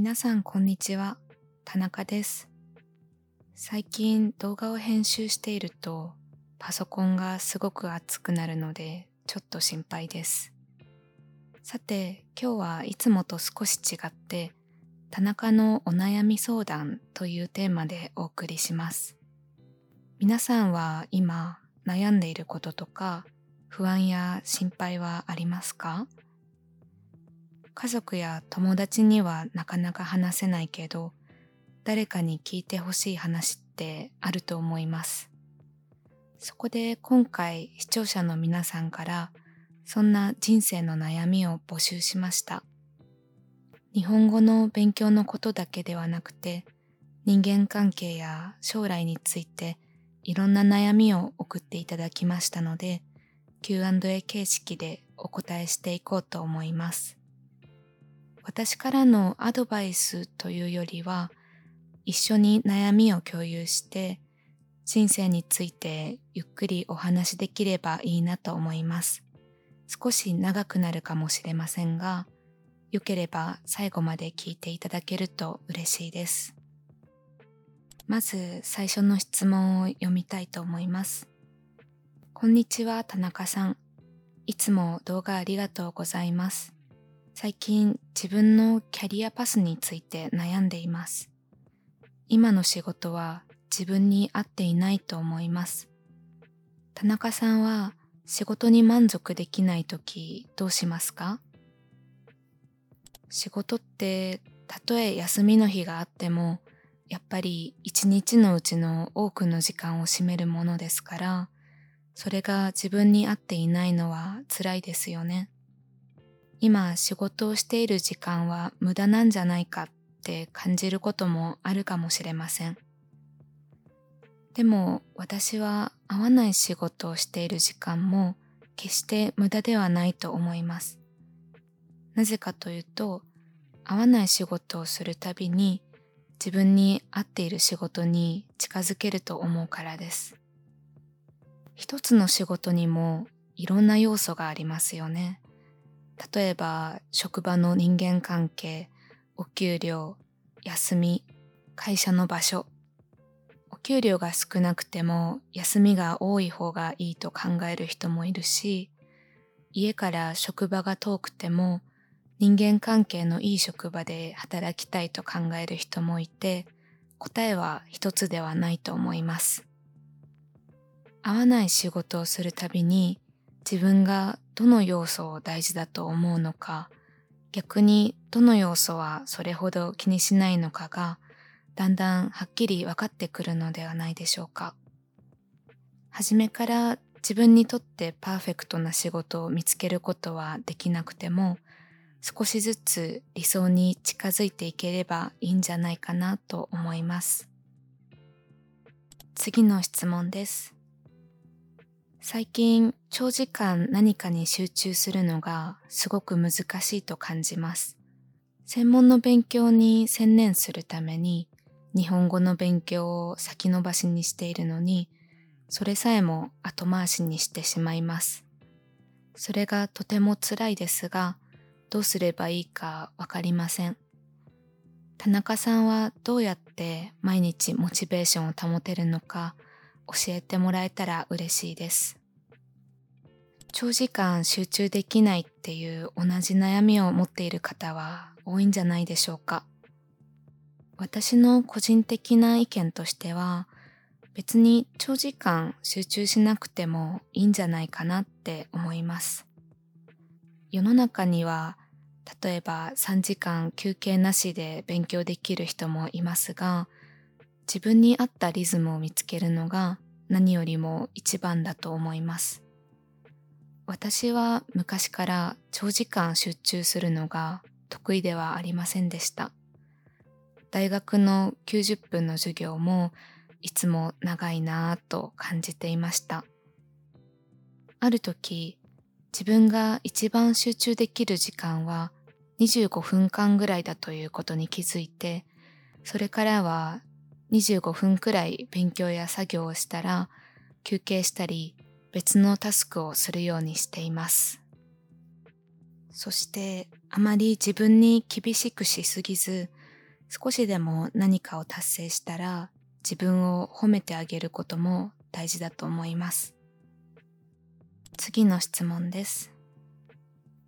皆さんこんにちは。田中です。最近動画を編集しているとパソコンがすごく熱くなるのでちょっと心配です。さて今日はいつもと少し違って田中のお悩み相談というテーマでお送りします。皆さんは今悩んでいることとか不安や心配はありますか？家族や友達にはなかなか話せないけど、誰かに聞いてほしい話ってあると思います。そこで今回視聴者の皆さんからそんな人生の悩みを募集しました。日本語の勉強のことだけではなくて人間関係や将来についていろんな悩みを送っていただきましたので Q&A 形式でお答えしていこうと思います。私からのアドバイスというよりは、一緒に悩みを共有して、人生についてゆっくりお話しできればいいなと思います。少し長くなるかもしれませんが、よければ最後まで聞いていただけると嬉しいです。まず最初の質問を読みたいと思います。こんにちは、田中さん。いつも動画ありがとうございます。最近自分のキャリアパスについて悩んでいます。今の仕事は自分に合っていないと思います。田中さんは仕事に満足できないときどうしますか？仕事ってたとえ休みの日があってもやっぱり一日のうちの多くの時間を占めるものですからそれが自分に合っていないのは辛いですよね。今仕事をしている時間は無駄なんじゃないかって感じることもあるかもしれません。でも私は合わない仕事をしている時間も決して無駄ではないと思います。なぜかというと、合わない仕事をするたびに自分に合っている仕事に近づけると思うからです。一つの仕事にもいろんな要素がありますよね。例えば職場の人間関係、お給料、休み、会社の場所。お給料が少なくても休みが多い方がいいと考える人もいるし、家から職場が遠くても人間関係のいい職場で働きたいと考える人もいて、答えは一つではないと思います。合わない仕事をするたびに自分がどの要素を大事だと思うのか、逆にどの要素はそれほど気にしないのかが、だんだんはっきり分かってくるのではないでしょうか。初めから自分にとってパーフェクトな仕事を見つけることはできなくても、少しずつ理想に近づいていければいいんじゃないかなと思います。次の質問です。最近長時間何かに集中するのがすごく難しいと感じます。専門の勉強に専念するために日本語の勉強を先延ばしにしているのにそれさえも後回しにしてしまいます。それがとても辛いですがどうすればいいかわかりません。田中さんはどうやって毎日モチベーションを保てるのか教えてもらえたら嬉しいです。長時間集中できないっていう同じ悩みを持っている方は多いんじゃないでしょうか。私の個人的な意見としては、別に長時間集中しなくてもいいんじゃないかなって思います。世の中には、例えば3時間休憩なしで勉強できる人もいますが、自分に合ったリズムを見つけるのが何よりも一番だと思います。私は昔から長時間集中するのが得意ではありませんでした。大学の90分の授業もいつも長いなぁと感じていました。ある時、自分が一番集中できる時間は25分間ぐらいだということに気づいて、それからは25分くらい勉強や作業をしたら休憩したり別のタスクをするようにしています。そしてあまり自分に厳しくしすぎず少しでも何かを達成したら自分を褒めてあげることも大事だと思います。次の質問です。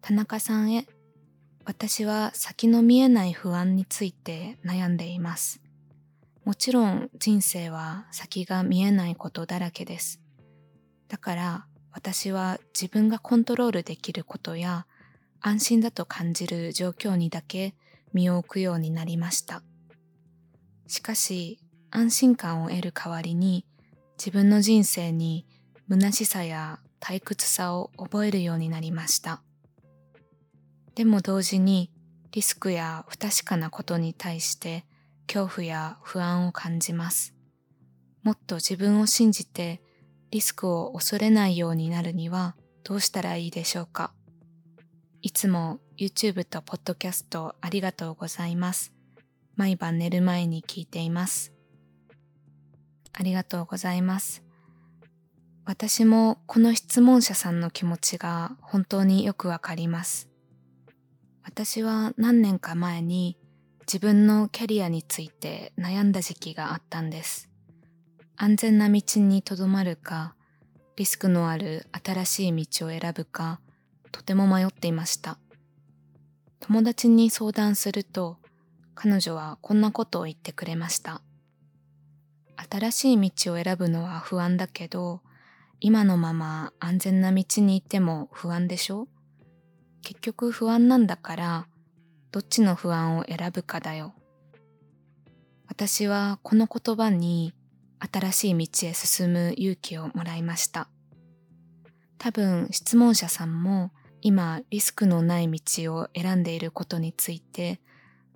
田中さんへ、私は先の見えない不安について悩んでいます。もちろん人生は先が見えないことだらけです。だから私は自分がコントロールできることや安心だと感じる状況にだけ身を置くようになりました。しかし安心感を得る代わりに自分の人生に虚しさや退屈さを覚えるようになりました。でも同時にリスクや不確かなことに対して恐怖や不安を感じます。もっと自分を信じてリスクを恐れないようになるにはどうしたらいいでしょうか？いつも YouTube と Podcast ありがとうございます。毎晩寝る前に聞いています。ありがとうございます。私もこの質問者さんの気持ちが本当によくわかります。私は何年か前に自分のキャリアについて悩んだ時期があったんです。安全な道にとどまるか、リスクのある新しい道を選ぶか、とても迷っていました。友達に相談すると、彼女はこんなことを言ってくれました。新しい道を選ぶのは不安だけど、今のまま安全な道に行っても不安でしょ？結局不安なんだから、どっちの不安を選ぶかだよ。私はこの言葉に新しい道へ進む勇気をもらいました。多分質問者さんも今リスクのない道を選んでいることについて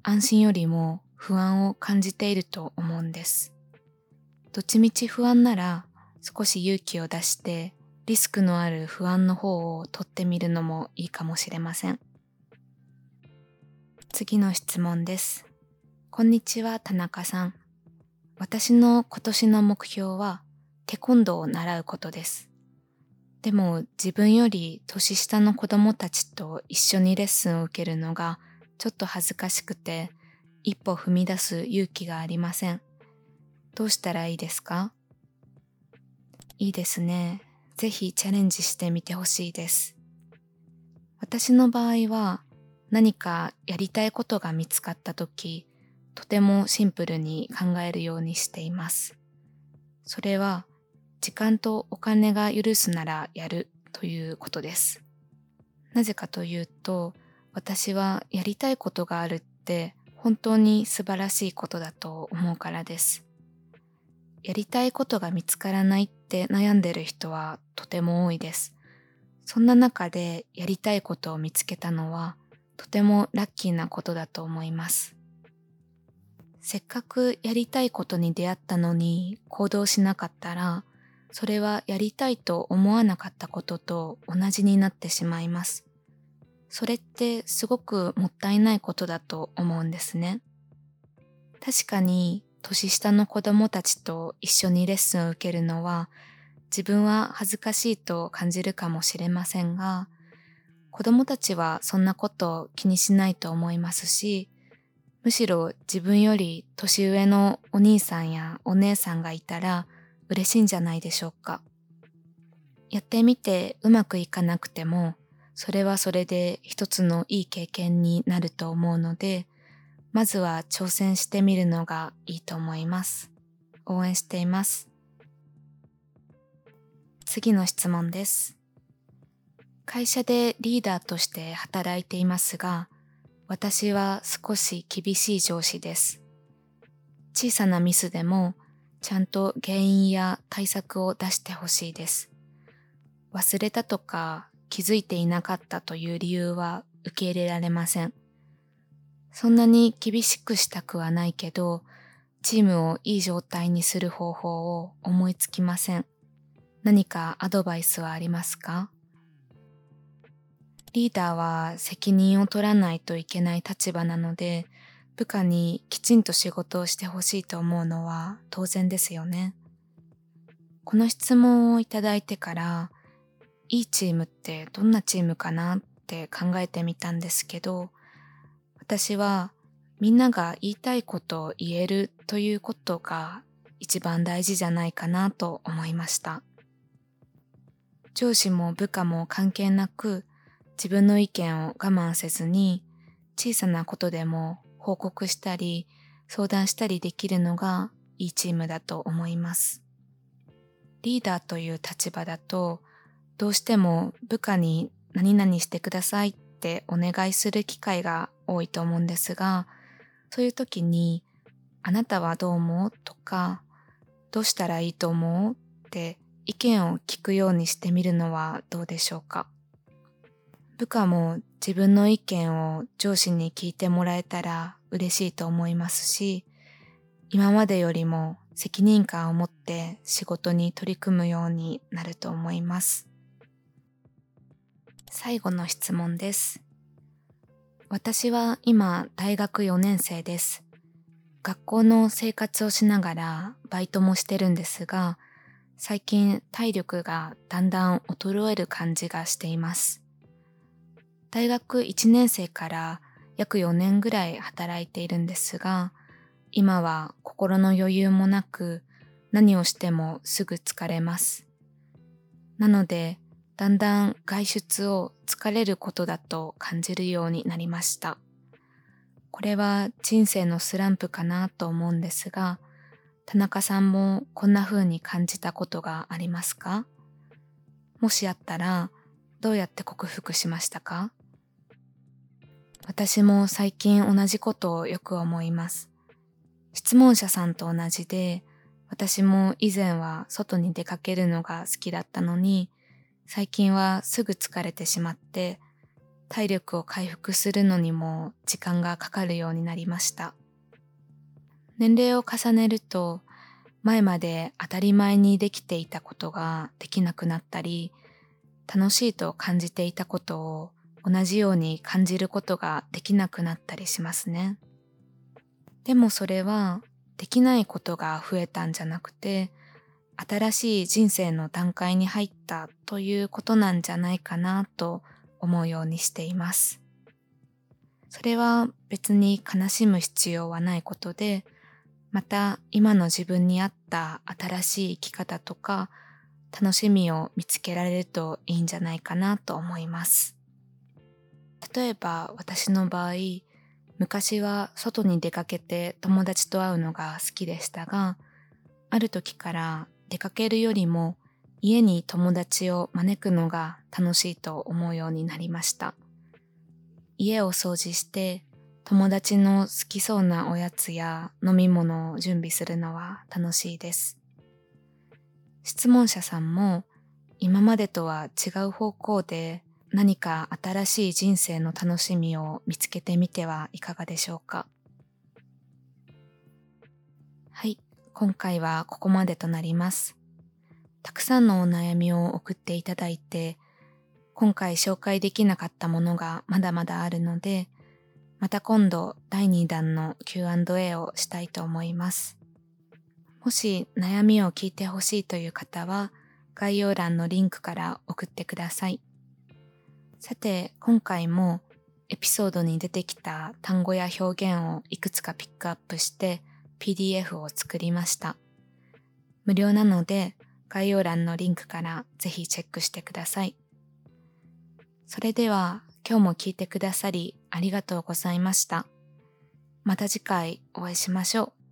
安心よりも不安を感じていると思うんです。どっちみち不安なら少し勇気を出してリスクのある不安の方を取ってみるのもいいかもしれません。次の質問です。こんにちは、田中さん。私の今年の目標はテコンドーを習うことです。でも自分より年下の子供たちと一緒にレッスンを受けるのがちょっと恥ずかしくて一歩踏み出す勇気がありません。どうしたらいいですか？いいですね。ぜひチャレンジしてみてほしいです。私の場合は何かやりたいことが見つかった時、とてもシンプルに考えるようにしています。それは時間とお金が許すならやるということです。なぜかというと、私はやりたいことがあるって本当に素晴らしいことだと思うからです。やりたいことが見つからないって悩んでる人はとても多いです。そんな中でやりたいことを見つけたのはとてもラッキーなことだと思います。せっかくやりたいことに出会ったのに行動しなかったら、それはやりたいと思わなかったことと同じになってしまいます。それってすごくもったいないことだと思うんですね。確かに年下の子供たちと一緒にレッスンを受けるのは自分は恥ずかしいと感じるかもしれませんが、子供たちはそんなことを気にしないと思いますし、むしろ自分より年上のお兄さんやお姉さんがいたら嬉しいんじゃないでしょうか。やってみてうまくいかなくても、それはそれで一つのいい経験になると思うので、まずは挑戦してみるのがいいと思います。応援しています。次の質問です。会社でリーダーとして働いていますが、私は少し厳しい上司です。小さなミスでもちゃんと原因や対策を出してほしいです。忘れたとか気づいていなかったという理由は受け入れられません。そんなに厳しくしたくはないけど、チームをいい状態にする方法を思いつきません。何かアドバイスはありますか？リーダーは責任を取らないといけない立場なので、部下にきちんと仕事をしてほしいと思うのは当然ですよね。この質問をいただいてから、いいチームってどんなチームかなって考えてみたんですけど、私はみんなが言いたいことを言えるということが一番大事じゃないかなと思いました。上司も部下も関係なく自分の意見を我慢せずに小さなことでも報告したり相談したりできるのがいいチームだと思います。リーダーという立場だとどうしても部下に何々してくださいってお願いする機会が多いと思うんですがそういう時にあなたはどう思う？とかどうしたらいいと思う？って意見を聞くようにしてみるのはどうでしょうか？部下も自分の意見を上司に聞いてもらえたら嬉しいと思いますし、今までよりも責任感を持って仕事に取り組むようになると思います。最後の質問です。私は今大学4年生です。学校の生活をしながらバイトもしてるんですが、最近体力がだんだん衰える感じがしています。大学1年生から約4年ぐらい働いているんですが、今は心の余裕もなく何をしてもすぐ疲れます。なので、だんだん外出を疲れることだと感じるようになりました。これは人生のスランプかなと思うんですが、田中さんもこんな風に感じたことがありますか？もしあったらどうやって克服しましたか？私も最近同じことをよく思います。質問者さんと同じで、私も以前は外に出かけるのが好きだったのに、最近はすぐ疲れてしまって、体力を回復するのにも時間がかかるようになりました。年齢を重ねると、前まで当たり前にできていたことができなくなったり、楽しいと感じていたことを同じように感じることができなくなったりしますね。でもそれはできないことが増えたんじゃなくて、新しい人生の段階に入ったということなんじゃないかなと思うようにしています。それは別に悲しむ必要はないことで、また今の自分に合った新しい生き方とか楽しみを見つけられるといいんじゃないかなと思います。例えば私の場合、昔は外に出かけて友達と会うのが好きでしたが、ある時から出かけるよりも家に友達を招くのが楽しいと思うようになりました。家を掃除して友達の好きそうなおやつや飲み物を準備するのは楽しいです。質問者さんも今までとは違う方向で何か新しい人生の楽しみを見つけてみてはいかがでしょうか？はい、今回はここまでとなります。たくさんのお悩みを送っていただいて、今回紹介できなかったものがまだまだあるので、また今度第2弾の Q&A をしたいと思います。もし悩みを聞いてほしいという方は概要欄のリンクから送ってください。さて、今回もエピソードに出てきた単語や表現をいくつかピックアップして PDF を作りました。無料なので概要欄のリンクからぜひチェックしてください。それでは今日も聞いてくださりありがとうございました。また次回お会いしましょう。